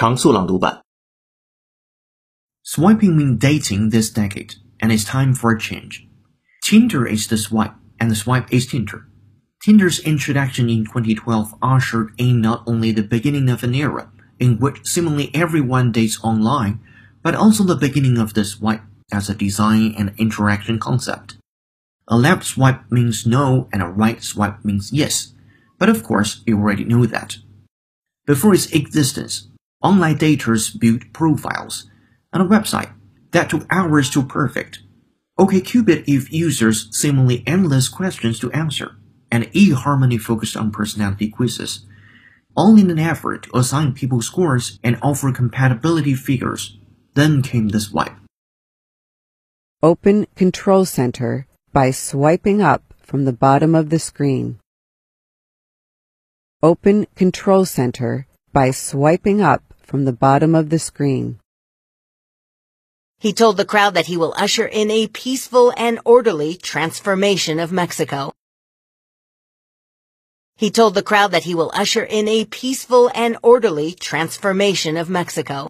常速朗读版。Swiping means dating this decade, and it's time for a change. Tinder is the swipe, and the swipe is Tinder. Tinder's introduction in 2012 ushered in not only the beginning of an era in which seemingly everyone dates online, but also the beginning of the swipe as a design and interaction concept. A left swipe means no and a right swipe means yes, but of course you already know that. Before its existence, online daters built profiles on a website that took hours to perfect. OkCupid gave users seemingly endless questions to answer, and eHarmony focused on personality quizzes, all in an effort to assign people scores and offer compatibility figures. Then came the swipe. Open Control Center by swiping up from the bottom of the screen. Open Control Center by swiping up from the bottom of the screen. He told the crowd that he will usher in a peaceful and orderly transformation of Mexico. He told the crowd that he will usher in a peaceful and orderly transformation of Mexico.